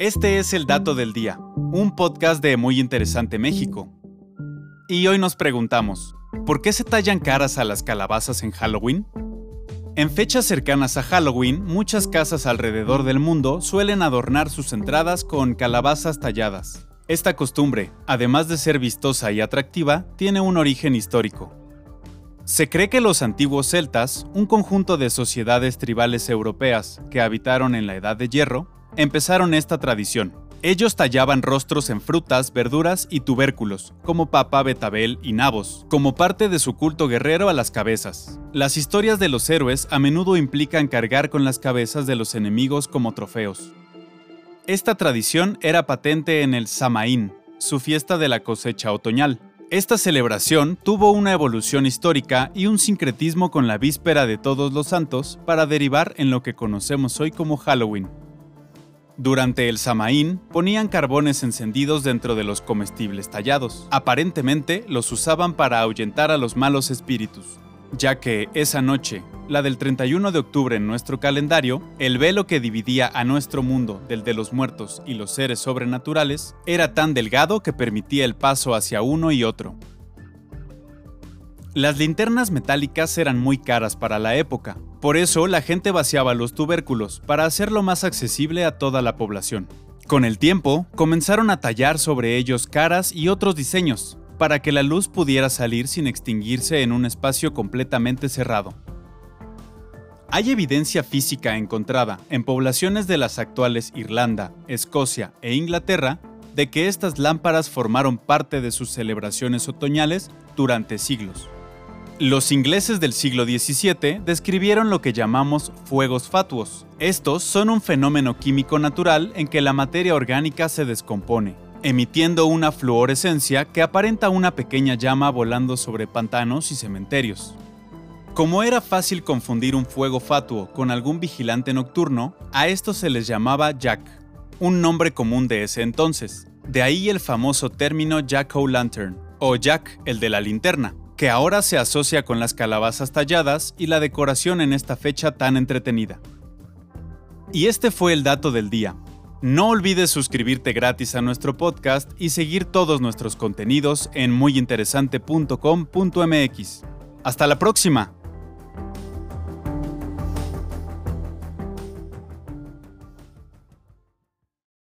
Este es el Dato del Día, un podcast de Muy Interesante México. Y hoy nos preguntamos, ¿por qué se tallan caras a las calabazas en Halloween? En fechas cercanas a Halloween, muchas casas alrededor del mundo suelen adornar sus entradas con calabazas talladas. Esta costumbre, además de ser vistosa y atractiva, tiene un origen histórico. Se cree que los antiguos celtas, un conjunto de sociedades tribales europeas que habitaron en la Edad de Hierro, empezaron esta tradición. Ellos tallaban rostros en frutas, verduras y tubérculos, como papa, betabel y nabos, como parte de su culto guerrero a las cabezas. Las historias de los héroes a menudo implican cargar con las cabezas de los enemigos como trofeos. Esta tradición era patente en el Samaín, su fiesta de la cosecha otoñal. Esta celebración tuvo una evolución histórica y un sincretismo con la víspera de Todos los Santos para derivar en lo que conocemos hoy como Halloween. Durante el Samaín ponían carbones encendidos dentro de los comestibles tallados. Aparentemente los usaban para ahuyentar a los malos espíritus, ya que esa noche, la del 31 de octubre en nuestro calendario, el velo que dividía a nuestro mundo del de los muertos y los seres sobrenaturales era tan delgado que permitía el paso hacia uno y otro. Las linternas metálicas eran muy caras para la época, por eso la gente vaciaba los tubérculos para hacerlo más accesible a toda la población. Con el tiempo, comenzaron a tallar sobre ellos caras y otros diseños, para que la luz pudiera salir sin extinguirse en un espacio completamente cerrado. Hay evidencia física encontrada en poblaciones de las actuales Irlanda, Escocia e Inglaterra de que estas lámparas formaron parte de sus celebraciones otoñales durante siglos. Los ingleses del siglo XVII describieron lo que llamamos fuegos fatuos. Estos son un fenómeno químico natural en que la materia orgánica se descompone, emitiendo una fluorescencia que aparenta una pequeña llama volando sobre pantanos y cementerios. Como era fácil confundir un fuego fatuo con algún vigilante nocturno, a estos se les llamaba Jack, un nombre común de ese entonces. De ahí el famoso término Jack O' o Jack el de la linterna, que ahora se asocia con las calabazas talladas y la decoración en esta fecha tan entretenida. Y este fue el dato del día. No olvides suscribirte gratis a nuestro podcast y seguir todos nuestros contenidos en muyinteresante.com.mx. Hasta la próxima.